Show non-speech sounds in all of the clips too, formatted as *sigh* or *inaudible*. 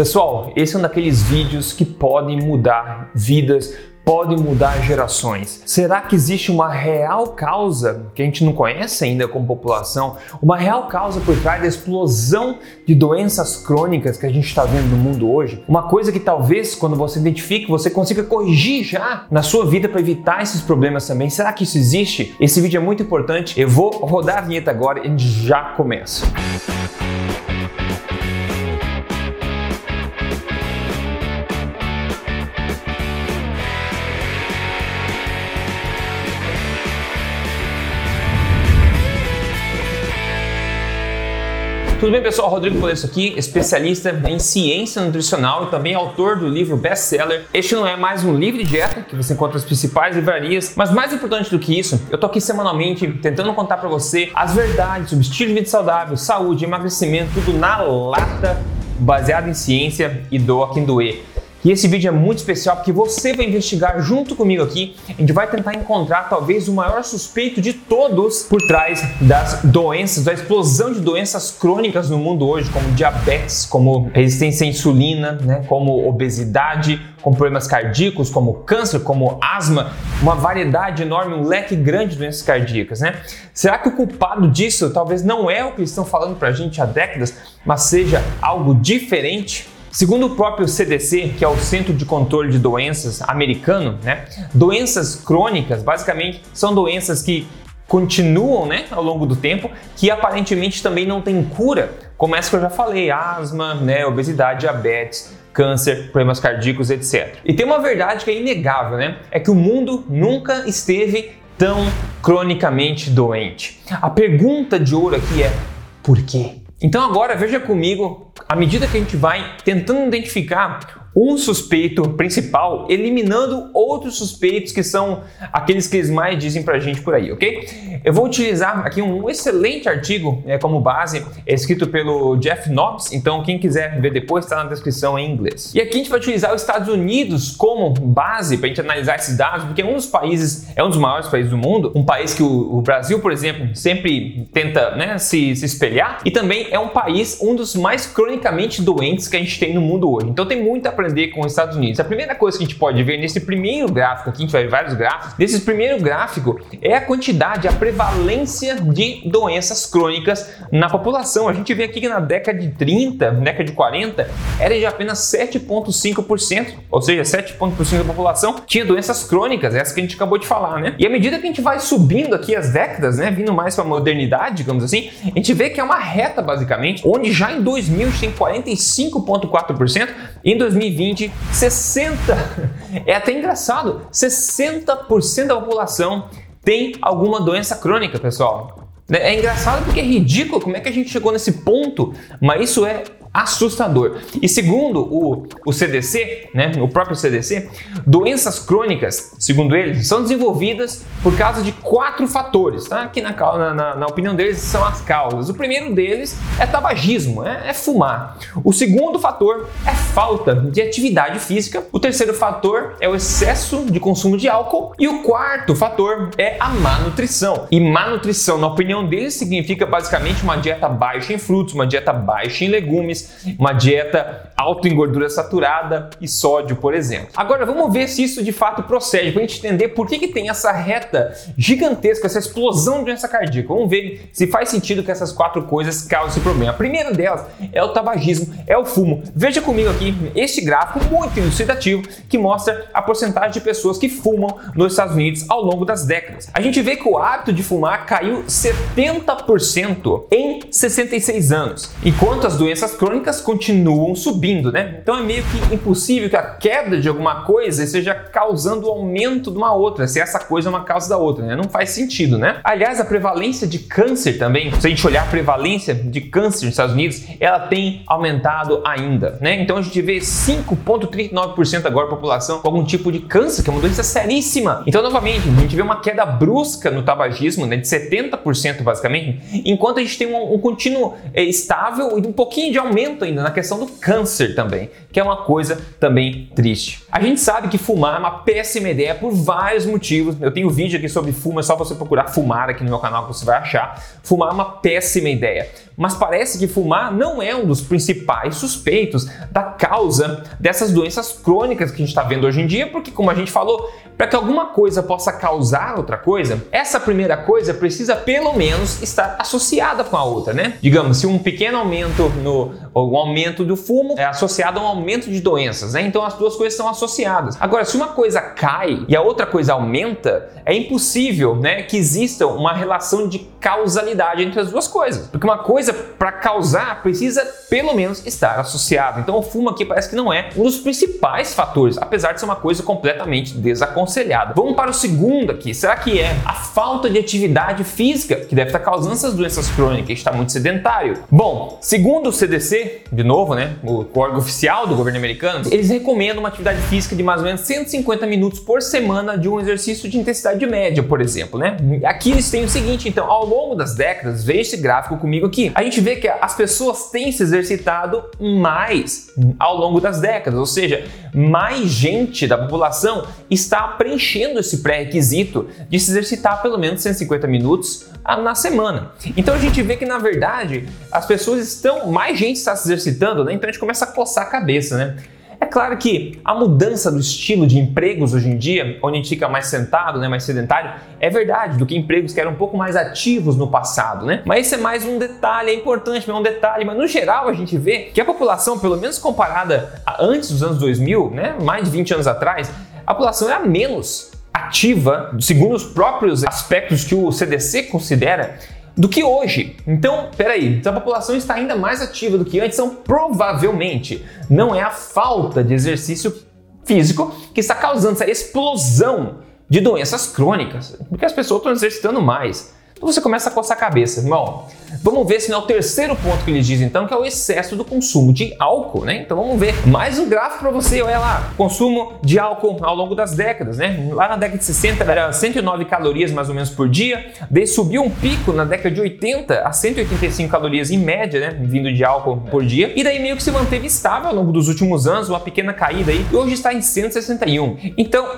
Pessoal, esse é um daqueles vídeos que podem mudar vidas, podem mudar gerações. Será que existe uma real causa que a gente não conhece ainda como população? Uma real causa por trás da explosão de doenças crônicas que a gente está vendo no mundo hoje? Uma coisa que talvez, quando você identifique, você consiga corrigir já na sua vida para evitar esses problemas também. Será que isso existe? Esse vídeo é muito importante. Eu vou rodar a vinheta agora e a gente já começa. Tudo bem, pessoal? Rodrigo Polesso aqui, especialista em ciência nutricional e também autor do livro best-seller. Este não é mais um livro de dieta que você encontra nas principais livrarias, mas mais importante do que isso, eu tô aqui semanalmente tentando contar para você as verdades sobre estilo de vida saudável, saúde, emagrecimento, tudo na lata, baseado em ciência e doa quem doer. E esse vídeo é muito especial porque você vai investigar junto comigo aqui. A gente vai tentar encontrar talvez o maior suspeito de todos por trás das doenças, da explosão de doenças crônicas no mundo hoje, como diabetes, como resistência à insulina, né, como obesidade, como problemas cardíacos, como câncer, como asma, uma variedade enorme, um leque grande de doenças cardíacas, né? Será que o culpado disso talvez não é o que estão falando pra gente há décadas, mas seja algo diferente? Segundo o próprio CDC, que é o Centro de Controle de Doenças americano, né, doenças crônicas basicamente são doenças que continuam né, ao longo do tempo, que aparentemente também não têm cura, como essa que eu já falei, asma, né, obesidade, diabetes, câncer, problemas cardíacos, etc. E tem uma verdade que é inegável, né? É que o mundo nunca esteve tão cronicamente doente. A pergunta de ouro aqui é por quê? Então agora veja comigo, à medida que a gente vai tentando identificar um suspeito principal, eliminando outros suspeitos que são aqueles que eles mais dizem pra gente por aí, ok? Eu vou utilizar aqui um excelente artigo é, como base, escrito pelo Jeff Knobs, então quem quiser ver depois está na descrição em inglês. E aqui a gente vai utilizar os Estados Unidos como base para a gente analisar esses dados, porque é um dos países, é um dos maiores países do mundo, um país que o, o Brasil, por exemplo, sempre tenta né, se, se espelhar, e também é um país, um dos mais cronicamente doentes que a gente tem no mundo hoje. Então tem muita aprender com os Estados Unidos. A primeira coisa que a gente pode ver nesse primeiro gráfico aqui, a gente vai ver vários gráficos, nesse primeiro gráfico é a quantidade, a prevalência de doenças crônicas na população. A gente vê aqui que na década de 30, década de 40, era de apenas 7,5%, ou seja, 7,5% da população tinha doenças crônicas, essa que a gente acabou de falar, né? E à medida que a gente vai subindo aqui as décadas, né, vindo mais para a modernidade, digamos assim, a gente vê que é uma reta basicamente, onde já em 2000 a gente tem 45,4% e em 2020 2020, 60, é até engraçado, 60% da população tem alguma doença crônica, pessoal. É engraçado porque é ridículo como é que a gente chegou nesse ponto, mas isso é assustador. E segundo o, o CDC, né, o próprio CDC, doenças crônicas, segundo eles, são desenvolvidas por causa de quatro fatores. Tá? Aqui na, na, na opinião deles são as causas. O primeiro deles é tabagismo, é, é fumar. O segundo fator é falta de atividade física. O terceiro fator é o excesso de consumo de álcool. E o quarto fator é a má nutrição. E má nutrição, na opinião deles, significa basicamente uma dieta baixa em frutos, uma dieta baixa em legumes uma dieta alta em gordura saturada e sódio, por exemplo. Agora vamos ver se isso de fato procede, para a gente entender por que, que tem essa reta gigantesca, essa explosão de doença cardíaca. Vamos ver se faz sentido que essas quatro coisas causam esse problema. A primeira delas é o tabagismo, é o fumo. Veja comigo aqui este gráfico muito elucidativo que mostra a porcentagem de pessoas que fumam nos Estados Unidos ao longo das décadas. A gente vê que o hábito de fumar caiu 70% em 66 anos, enquanto as doenças crônicas continuam subindo, né? Então é meio que impossível que a queda de alguma coisa esteja causando o aumento de uma outra, se essa coisa é uma causa da outra, né? Não faz sentido, né? Aliás, a prevalência de câncer também, se a gente olhar a prevalência de câncer nos Estados Unidos, ela tem aumentado ainda, né? Então a gente vê 5,39% agora da população com algum tipo de câncer, que é uma doença seríssima. Então, novamente, a gente vê uma queda brusca no tabagismo, né? De 70% basicamente, enquanto a gente tem um, um contínuo é, estável e um pouquinho de aumento ainda na questão do câncer também, que é uma coisa também triste. A gente sabe que fumar é uma péssima ideia por vários motivos. Eu tenho vídeo aqui sobre fumo, é só você procurar fumar aqui no meu canal que você vai achar. Fumar é uma péssima ideia. Mas parece que fumar não é um dos principais suspeitos da causa dessas doenças crônicas que a gente está vendo hoje em dia, porque, como a gente falou, para que alguma coisa possa causar outra coisa, essa primeira coisa precisa pelo menos estar associada com a outra, né? Digamos, se um pequeno aumento no o aumento do fumo é associado a um aumento de doenças, né? Então as duas coisas são associadas. Agora, se uma coisa cai e a outra coisa aumenta, é impossível, né, que exista uma relação de causalidade entre as duas coisas. Porque uma coisa para causar precisa pelo menos estar associada. Então o fumo aqui parece que não é um dos principais fatores, apesar de ser uma coisa completamente desaconselhada. Vamos para o segundo aqui. Será que é a falta de atividade física que deve estar causando essas doenças crônicas? Está muito sedentário. Bom, segundo o CDC, de novo, né, o órgão oficial do governo americano, eles recomendam uma atividade física de mais ou menos 150 minutos por semana de um exercício de intensidade média, por exemplo, né? Aqui eles têm o seguinte, então, ao longo das décadas, veja esse gráfico comigo aqui, a gente vê que as pessoas têm se exercitado mais ao longo das décadas, ou seja, mais gente da população está preenchendo esse pré-requisito de se exercitar pelo menos 150 minutos na semana. Então a gente vê que na verdade as pessoas estão, mais gente está se exercitando, né? Então a gente começa a coçar a cabeça, né? É claro que a mudança do estilo de empregos hoje em dia, onde a gente fica mais sentado, né, mais sedentário, é verdade, do que empregos que eram um pouco mais ativos no passado, né? Mas esse é mais um detalhe, é importante, é um detalhe, mas no geral a gente vê que a população, pelo menos comparada a antes dos anos 2000, né, mais de 20 anos atrás, a população era menos ativa, segundo os próprios aspectos que o CDC considera, do que hoje. Então, peraí, se a população está ainda mais ativa do que antes, então provavelmente não é a falta de exercício físico que está causando essa explosão de doenças crônicas, porque as pessoas estão exercitando mais. Então você começa a coçar a cabeça, irmão. Vamos ver se não é o terceiro ponto que ele diz então, que é o excesso do consumo de álcool, né? Então vamos ver mais um gráfico para você, olha lá, consumo de álcool ao longo das décadas, né? Lá na década de 60 era 109 calorias mais ou menos por dia, daí subiu um pico na década de 80 a 185 calorias em média, né, vindo de álcool por dia, e daí meio que se manteve estável ao longo dos últimos anos, uma pequena caída aí, e hoje está em 161. Então,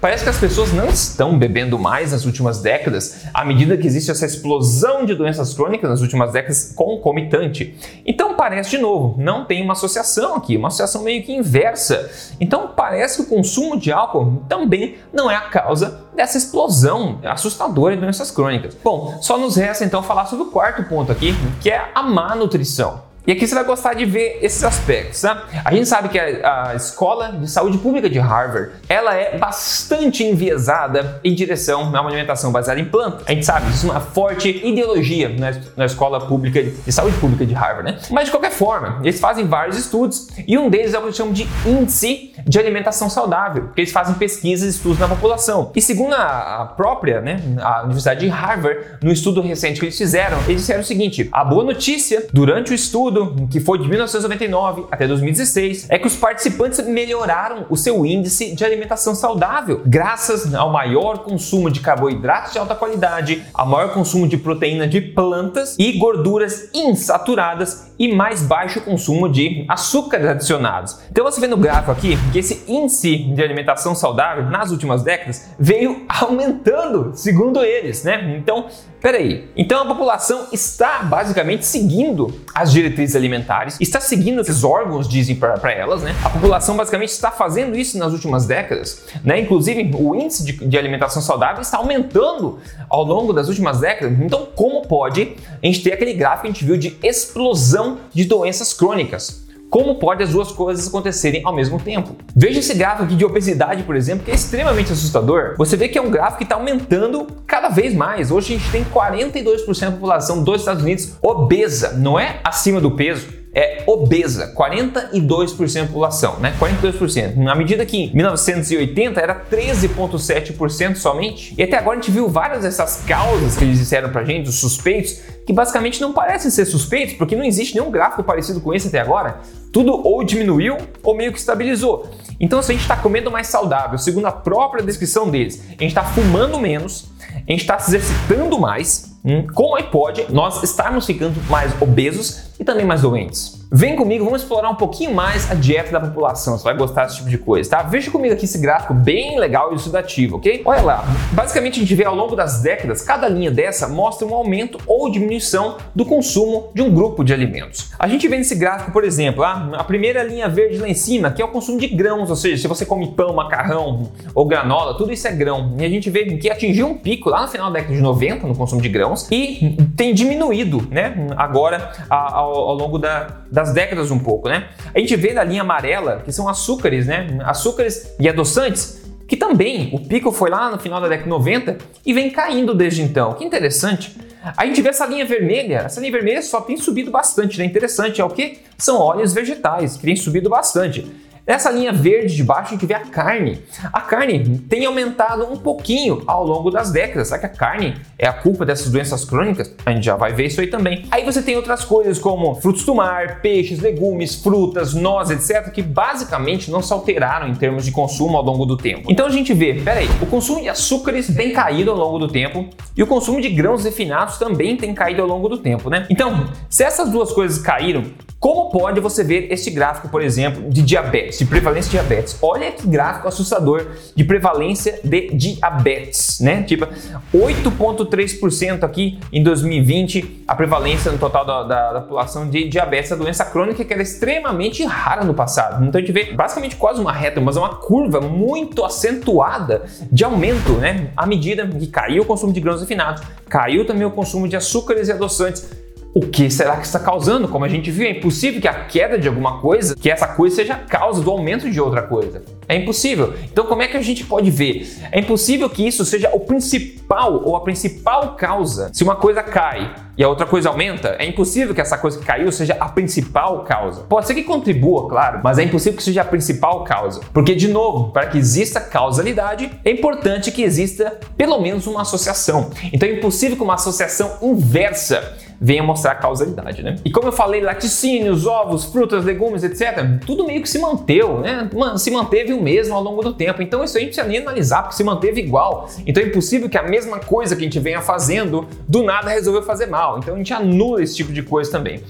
parece que as pessoas não estão bebendo mais nas últimas décadas, à medida que existe essa explosão de doenças crônicas nas últimas décadas concomitante. Então parece de novo, não tem uma associação aqui, uma associação meio que inversa. Então parece que o consumo de álcool também não é a causa dessa explosão assustadora de doenças crônicas. Bom, só nos resta então falar sobre o quarto ponto aqui, que é a má nutrição. E aqui você vai gostar de ver esses aspectos, tá? A gente sabe que a, a, Escola de Saúde Pública de Harvard, ela é bastante enviesada em direção a uma alimentação baseada em plantas. A gente sabe, isso é uma forte ideologia na, na Escola Pública de, de Saúde Pública de Harvard, né? Mas de qualquer forma, eles fazem vários estudos e um deles é o que eles chamam de índice de alimentação saudável, porque eles fazem pesquisas e estudos na população. E segundo a, a própria, né, a Universidade de Harvard, no estudo recente que eles fizeram, eles disseram o seguinte: a boa notícia durante o estudo que foi de 1999 até 2016, é que os participantes melhoraram o seu índice de alimentação saudável, graças ao maior consumo de carboidratos de alta qualidade, ao maior consumo de proteína de plantas e gorduras insaturadas e mais baixo consumo de açúcares adicionados. Então você vê no gráfico aqui que esse índice de alimentação saudável nas últimas décadas veio aumentando, segundo eles, né? Então, peraí. Então a população está basicamente seguindo as diretrizes alimentares, está seguindo esses órgãos dizem para elas, né? A população basicamente está fazendo isso nas últimas décadas, né? Inclusive o índice de, de alimentação saudável está aumentando ao longo das últimas décadas. Então, como pode a gente ter aquele gráfico que a gente viu de explosão de doenças crônicas. Como pode as duas coisas acontecerem ao mesmo tempo? Veja esse gráfico aqui de obesidade, por exemplo, que é extremamente assustador. Você vê que é um gráfico que está aumentando cada vez mais. Hoje a gente tem 42% da população dos Estados Unidos obesa, não é acima do peso é obesa, 42% da população, né? 42%. Na medida que em 1980 era 13,7% somente. E até agora a gente viu várias dessas causas que eles disseram pra gente, os suspeitos, que basicamente não parecem ser suspeitos, porque não existe nenhum gráfico parecido com esse até agora. Tudo ou diminuiu ou meio que estabilizou. Então, se a gente está comendo mais saudável, segundo a própria descrição deles, a gente está fumando menos, a gente está se exercitando mais, hum, como é que pode nós estarmos ficando mais obesos e também mais doentes? Vem comigo, vamos explorar um pouquinho mais a dieta da população. Você vai gostar desse tipo de coisa, tá? Veja comigo aqui esse gráfico bem legal e elucidativo, ok? Olha lá, basicamente a gente vê ao longo das décadas, cada linha dessa mostra um aumento ou diminuição do consumo de um grupo de alimentos. A gente vê nesse gráfico, por exemplo, a primeira linha verde lá em cima, que é o consumo de grãos, ou seja, se você come pão, macarrão ou granola, tudo isso é grão. E a gente vê que atingiu um pico lá no final da década de 90 no consumo de grãos e tem diminuído, né, agora ao, ao longo da das décadas um pouco, né? A gente vê na linha amarela, que são açúcares, né? Açúcares e adoçantes, que também o pico foi lá no final da década de 90 e vem caindo desde então. Que interessante. A gente vê essa linha vermelha, essa linha vermelha só tem subido bastante, né? Interessante, é o que? São óleos vegetais, que têm subido bastante. Nessa linha verde de baixo a gente vê a carne. A carne tem aumentado um pouquinho ao longo das décadas. Será que a carne é a culpa dessas doenças crônicas? A gente já vai ver isso aí também. Aí você tem outras coisas como frutos do mar, peixes, legumes, frutas, nozes, etc., que basicamente não se alteraram em termos de consumo ao longo do tempo. Então a gente vê, peraí, o consumo de açúcares tem caído ao longo do tempo e o consumo de grãos refinados também tem caído ao longo do tempo, né? Então, se essas duas coisas caíram, como pode você ver este gráfico, por exemplo, de diabetes, de prevalência de diabetes? Olha que gráfico assustador de prevalência de diabetes, né? Tipo, 8,3% aqui em 2020, a prevalência no total da, da, da, população de diabetes, a doença crônica que era extremamente rara no passado. Então a gente vê basicamente quase uma reta, mas é uma curva muito acentuada de aumento, né? À medida que caiu o consumo de grãos refinados, caiu também o consumo de açúcares e adoçantes o que será que está causando? Como a gente viu, é impossível que a queda de alguma coisa, que essa coisa seja a causa do aumento de outra coisa. É impossível. Então, como é que a gente pode ver? É impossível que isso seja o principal ou a principal causa. Se uma coisa cai e a outra coisa aumenta, é impossível que essa coisa que caiu seja a principal causa. Pode ser que contribua, claro, mas é impossível que seja a principal causa. Porque, de novo, para que exista causalidade, é importante que exista pelo menos uma associação. Então, é impossível que uma associação inversa venha mostrar a causalidade, né? E como eu falei, laticínios, ovos, frutas, legumes, etc., tudo meio que se manteve, né? Se manteve o mesmo ao longo do tempo. Então isso aí não precisa nem analisar, porque se manteve igual. Então é impossível que a mesma coisa que a gente venha fazendo, do nada resolveu fazer mal. Então a gente anula esse tipo de coisa também.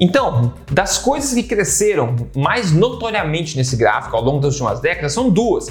Então, das coisas que cresceram mais notoriamente nesse gráfico ao longo das últimas décadas são duas.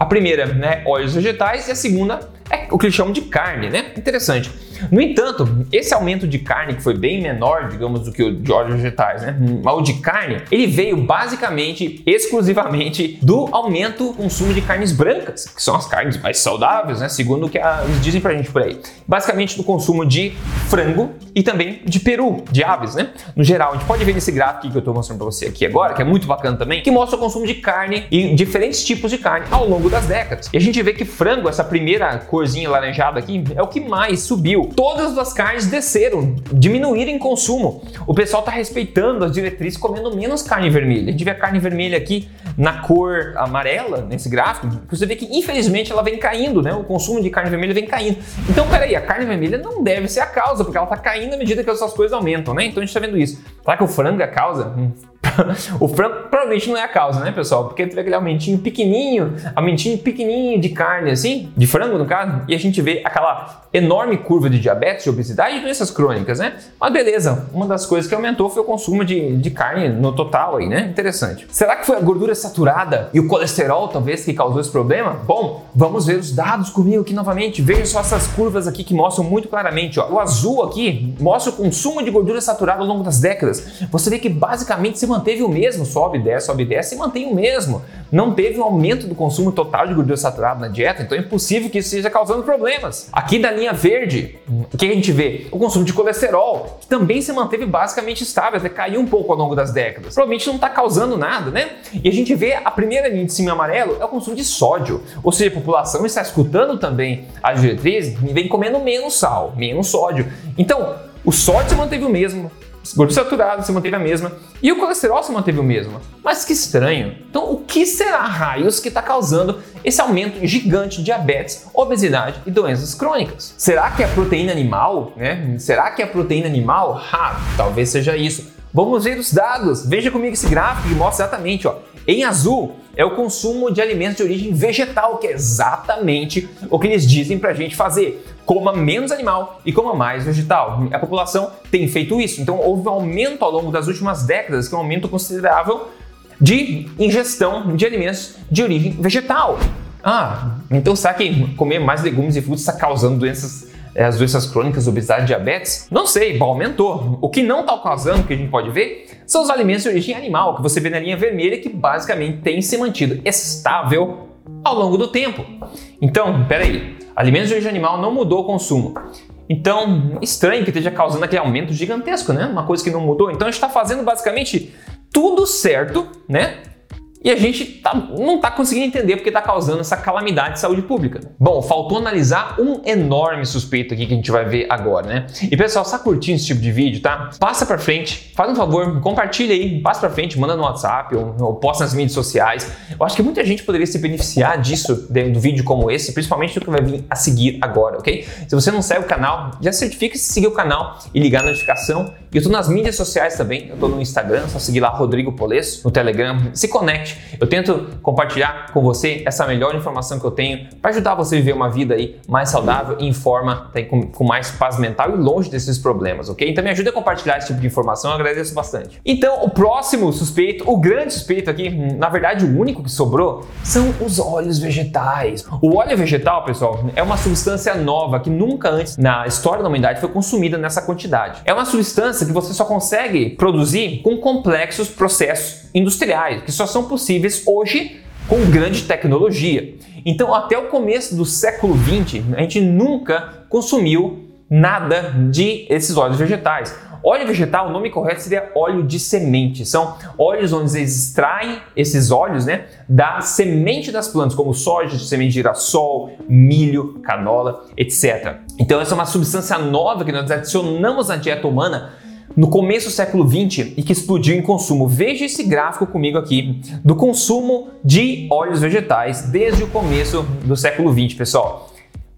A primeira, né, óleos vegetais, e a segunda é o que eles chamam de carne, né? Interessante. No entanto, esse aumento de carne, que foi bem menor, digamos, do que o de óleos vegetais, né? O de carne, ele veio basicamente, exclusivamente do aumento do consumo de carnes brancas, que são as carnes mais saudáveis, né? Segundo o que eles dizem pra gente por aí. Basicamente do consumo de frango e também de peru, de aves, né? No geral, a gente pode ver nesse gráfico que eu tô mostrando pra você aqui agora, que é muito bacana também, que mostra o consumo de carne e diferentes tipos de carne ao longo das décadas. E a gente vê que frango, essa primeira corzinha laranjada aqui, é o que mais subiu todas as carnes desceram, diminuíram em consumo. O pessoal está respeitando as diretrizes, comendo menos carne vermelha. A gente vê a carne vermelha aqui na cor amarela, nesse gráfico, você vê que infelizmente ela vem caindo, né? O consumo de carne vermelha vem caindo. Então, peraí, a carne vermelha não deve ser a causa, porque ela está caindo à medida que essas coisas aumentam, né? Então a gente está vendo isso. Será que o frango é a causa? Hum. *laughs* o frango provavelmente não é a causa, né, pessoal? Porque teve aquele aumentinho pequenininho, aumentinho pequenininho de carne, assim, de frango no caso, e a gente vê aquela enorme curva de diabetes, de obesidade e doenças crônicas, né? Mas beleza, uma das coisas que aumentou foi o consumo de, de carne no total aí, né? Interessante. Será que foi a gordura saturada e o colesterol, talvez, que causou esse problema? Bom, vamos ver os dados comigo aqui novamente. Veja só essas curvas aqui que mostram muito claramente, ó. O azul aqui mostra o consumo de gordura saturada ao longo das décadas. Você vê que basicamente se manteve o mesmo, sobe, desce, sobe, desce e mantém o mesmo. Não teve um aumento do consumo total de gordura saturada na dieta, então é impossível que isso esteja causando problemas. Aqui da linha verde, o que a gente vê? O consumo de colesterol, que também se manteve basicamente estável, até caiu um pouco ao longo das décadas. Provavelmente não está causando nada, né? E a gente vê a primeira linha de cima amarelo é o consumo de sódio, ou seja, a população está escutando também as diretrizes e vem comendo menos sal, menos sódio. Então, o sódio se manteve o mesmo, gordura saturada se manteve a mesma e o colesterol se manteve o mesmo. Mas que estranho. Então, o que será raios que está causando esse aumento gigante de diabetes, obesidade e doenças crônicas? Será que é a proteína animal? Né? Será que é a proteína animal? Ah, talvez seja isso. vamos ver os dados. Veja comigo esse gráfico que mostra exatamente, ó. Em azul é o consumo de alimentos de origem vegetal, que é exatamente o que eles dizem para a gente fazer. Coma menos animal e coma mais vegetal. A população tem feito isso. Então houve um aumento ao longo das últimas décadas, que é um aumento considerável de ingestão de alimentos de origem vegetal. Ah, então será que comer mais legumes e frutas está causando doenças é, as doenças crônicas, obesidade, diabetes? Não sei, aumentou. O que não está causando, que a gente pode ver, são os alimentos de origem animal, que você vê na linha vermelha, que basicamente tem se mantido estável ao longo do tempo. Então, peraí, alimentos de origem animal não mudou o consumo. Então, estranho que esteja causando aquele aumento gigantesco, né? Uma coisa que não mudou. Então, a gente está fazendo basicamente tudo certo, né? E a gente tá, não está conseguindo entender porque está causando essa calamidade de saúde pública. Bom, faltou analisar um enorme suspeito aqui que a gente vai ver agora, né? E pessoal, está curtindo esse tipo de vídeo, tá? Passa para frente, faz um favor, compartilha aí, passa para frente, manda no WhatsApp ou, ou posta nas mídias sociais. Eu acho que muita gente poderia se beneficiar disso do vídeo como esse, principalmente do que vai vir a seguir agora, ok? Se você não segue o canal, já certifique se seguir o canal e ligar a notificação. E eu estou nas mídias sociais também, eu estou no Instagram, só seguir lá Rodrigo Polesso, no Telegram, se conecte eu tento compartilhar com você essa melhor informação que eu tenho para ajudar você a viver uma vida aí mais saudável e em forma, tá, com, com, mais paz mental e longe desses problemas, ok? Então me ajuda a compartilhar esse tipo de informação, eu agradeço bastante. Então, o próximo suspeito, o grande suspeito aqui, na verdade o único que sobrou, são os óleos vegetais. O óleo vegetal, pessoal, é uma substância nova que nunca antes na história da humanidade foi consumida nessa quantidade. É uma substância que você só consegue produzir com complexos processos industriais, que só são possíveis hoje com grande tecnologia. Então, até o começo do século XX, a gente nunca consumiu nada de esses óleos vegetais. Óleo vegetal, o nome correto seria óleo de semente. São óleos onde eles extraem esses óleos né, da semente das plantas, como soja, semente de girassol, milho, canola, etc. Então, essa é uma substância nova que nós adicionamos na dieta humana no começo do século XX e que explodiu em consumo. Veja esse gráfico comigo aqui do consumo de óleos vegetais desde o começo do século XX, pessoal.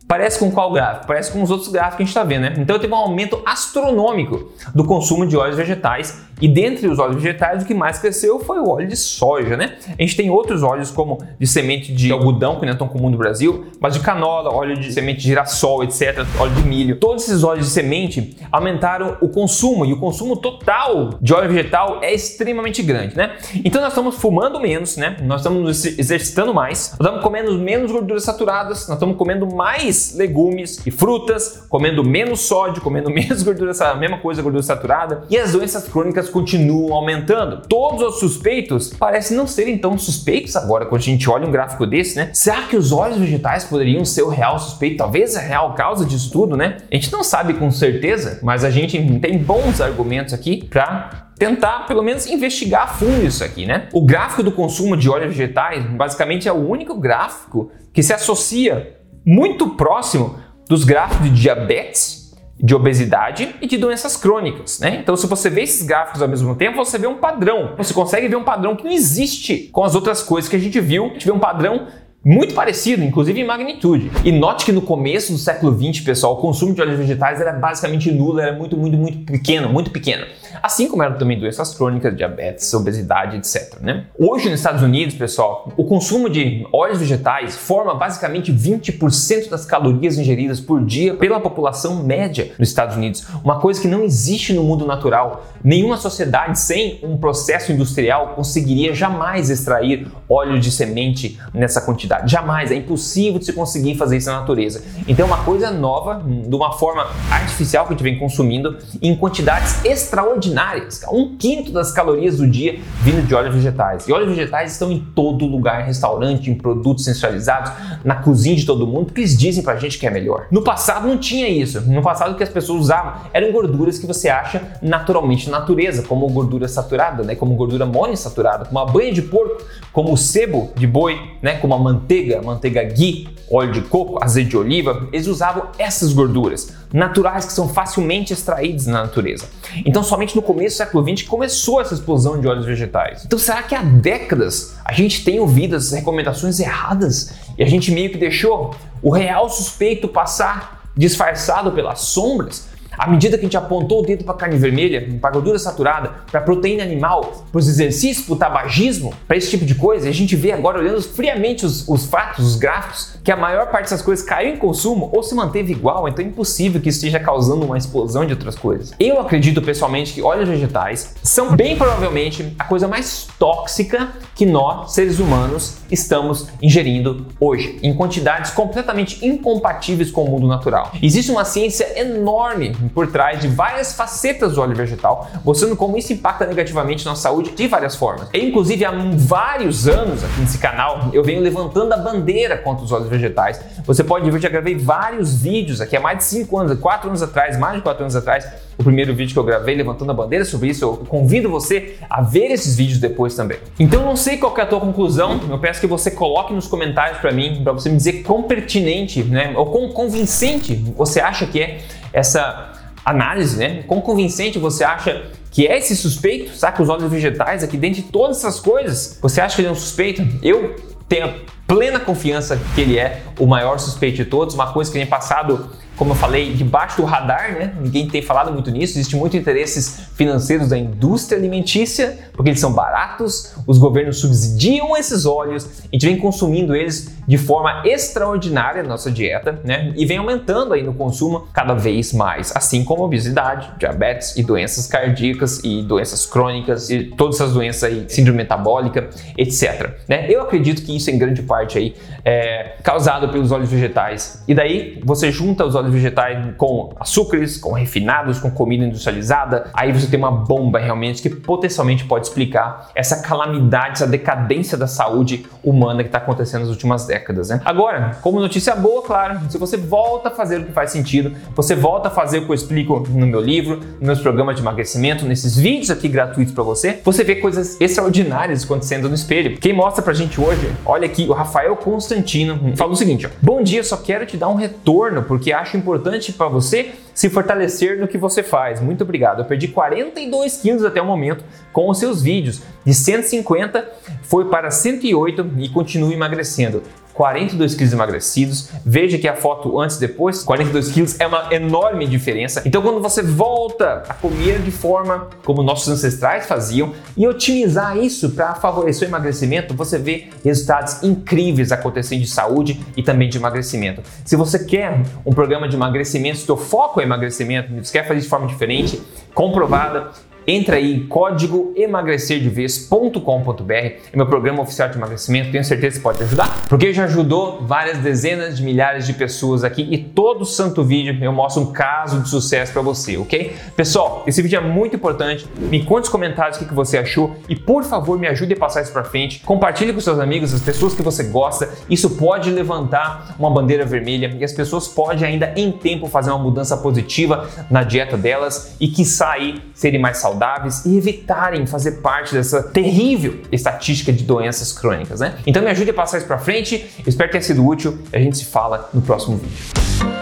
Parece com qual gráfico? Parece com os outros gráficos que a gente está vendo, né? Então teve um aumento astronômico do consumo de óleos vegetais e dentre os óleos vegetais o que mais cresceu foi o óleo de soja, né? A gente tem outros óleos como de semente de algodão, que não é tão comum no Brasil, mas de canola, óleo de semente de girassol, etc, óleo de milho. Todos esses óleos de semente aumentaram o consumo e o consumo total de óleo vegetal é extremamente grande, né? Então nós estamos fumando menos, né? Nós estamos nos exercitando mais, nós estamos comendo menos gorduras saturadas, nós estamos comendo mais legumes e frutas, comendo menos sódio, comendo *laughs* menos gordura, a mesma coisa, gordura saturada, e as doenças crônicas continuam aumentando. Todos os suspeitos parecem não serem tão suspeitos agora quando a gente olha um gráfico desse, né? Será que os óleos vegetais poderiam ser o real suspeito? Talvez a real causa disso tudo, né? A gente não sabe com certeza, mas a gente tem bons argumentos aqui para tentar pelo menos investigar a fundo isso aqui, né? O gráfico do consumo de óleos vegetais basicamente é o único gráfico que se associa muito próximo dos gráficos de diabetes, de obesidade e de doenças crônicas, né? Então, se você vê esses gráficos ao mesmo tempo, você vê um padrão. Você consegue ver um padrão que não existe com as outras coisas que a gente viu. A gente vê um padrão muito parecido, inclusive em magnitude. E note que no começo do século XX, pessoal, o consumo de óleos vegetais era basicamente nulo, era muito, muito, muito pequeno, muito pequeno. Assim como eram também doenças crônicas, diabetes, obesidade, etc. Né? Hoje nos Estados Unidos, pessoal, o consumo de óleos vegetais forma basicamente 20% das calorias ingeridas por dia pela população média nos Estados Unidos. Uma coisa que não existe no mundo natural. Nenhuma sociedade sem um processo industrial conseguiria jamais extrair óleo de semente nessa quantidade velocidade. Jamais, é impossível de se conseguir fazer isso na natureza. Então é uma coisa nova, de uma forma artificial que a gente vem consumindo em quantidades extraordinárias. Um quinto das calorias do dia vindo de óleos vegetais. E óleos vegetais estão em todo lugar, em restaurante, em produtos industrializados, na cozinha de todo mundo, porque eles dizem pra gente que é melhor. No passado não tinha isso. No passado o que as pessoas usavam eram gorduras que você acha naturalmente na natureza, como gordura saturada, né? como gordura monoinsaturada, como a banha de porco, como o sebo de boi, né? como a manteiga manteiga, manteiga ghee, óleo de coco, azeite de oliva, eles usavam essas gorduras naturais que são facilmente extraídas na natureza. Então, somente no começo do século XX começou essa explosão de óleos vegetais. Então, será que há décadas a gente tem ouvido as recomendações erradas e a gente meio que deixou o real suspeito passar disfarçado pelas sombras? À medida que a gente apontou o dedo para carne vermelha, para gordura saturada, para proteína animal, para os exercícios, para o tabagismo, para esse tipo de coisa, a gente vê agora olhando friamente os, os fatos, os gráficos, que a maior parte dessas coisas caiu em consumo ou se manteve igual, então é impossível que isso esteja causando uma explosão de outras coisas. Eu acredito pessoalmente que óleos vegetais são bem provavelmente a coisa mais tóxica que nós, seres humanos, estamos ingerindo hoje, em quantidades completamente incompatíveis com o mundo natural. Existe uma ciência enorme por trás de várias facetas do óleo vegetal, mostrando como isso impacta negativamente nossa saúde de várias formas. E, inclusive, há vários anos aqui nesse canal, eu venho levantando a bandeira contra os óleos vegetais. Você pode ver, já gravei vários vídeos aqui há mais de 5 anos, 4 anos atrás, mais de 4 anos atrás, o primeiro vídeo que eu gravei levantando a bandeira sobre isso. Eu convido você a ver esses vídeos depois também. Então não sei qual é a tua conclusão. Eu peço que você coloque nos comentários para mim, para você me dizer quão pertinente, né, ou quão convincente você acha que é essa análise, né? Quão convincente você acha que é esse suspeito, saca os óleos vegetais aqui dentro de todas essas coisas. Você acha que ele é um suspeito? Eu tenho plena confiança que ele é o maior suspeito de todos, uma coisa que tem passado como eu falei, debaixo do radar, né? Ninguém tem falado muito nisso. Existe muito interesses financeiros da indústria alimentícia, porque eles são baratos, os governos subsidiam esses óleos, a gente vem consumindo eles de forma extraordinária na nossa dieta, né? E vem aumentando aí no consumo cada vez mais, assim como obesidade, diabetes e doenças cardíacas e doenças crônicas e todas essas doenças aí, síndrome metabólica, etc. Né? Eu acredito que isso em grande parte aí é causado pelos óleos vegetais. E daí você junta os óleos óleos vegetais com açúcares, com refinados, com comida industrializada, aí você tem uma bomba realmente que potencialmente pode explicar essa calamidade, essa decadência da saúde humana que está acontecendo nas últimas décadas. Né? Agora, como notícia boa, claro, se você volta a fazer o que faz sentido, você volta a fazer o que eu explico no meu livro, nos meus programas de emagrecimento, nesses vídeos aqui gratuitos para você, você vê coisas extraordinárias acontecendo no espelho. Quem mostra pra gente hoje, olha aqui, o Rafael Constantino falou o seguinte: ó, Bom dia, só quero te dar um retorno porque acho acho importante para você se fortalecer no que você faz. Muito obrigado. Eu perdi 42 quilos até o momento com os seus vídeos. De 150 foi para 108 e continuo emagrecendo. 42 quilos emagrecidos. Veja que a foto antes e depois, 42 quilos é uma enorme diferença. Então, quando você volta a comer de forma como nossos ancestrais faziam e otimizar isso para favorecer o emagrecimento, você vê resultados incríveis acontecendo de saúde e também de emagrecimento. Se você quer um programa de emagrecimento, se o foco é emagrecimento, você quer fazer de forma diferente, comprovada, Entra aí em código emagrecerdevez.com.br, é meu programa oficial de emagrecimento, tenho certeza que pode ajudar, porque já ajudou várias dezenas de milhares de pessoas aqui e todo santo vídeo eu mostro um caso de sucesso para você, ok? Pessoal, esse vídeo é muito importante, me conte nos comentários o que você achou e por favor me ajude a passar isso para frente, compartilhe com seus amigos, as pessoas que você gosta, isso pode levantar uma bandeira vermelha e as pessoas podem ainda em tempo fazer uma mudança positiva na dieta delas e que sair serem mais saudáveis saudáveis e evitarem fazer parte dessa terrível estatística de doenças crônicas, né? Então me ajude a passar isso para frente, espero ter sido útil a gente se fala no próximo vídeo.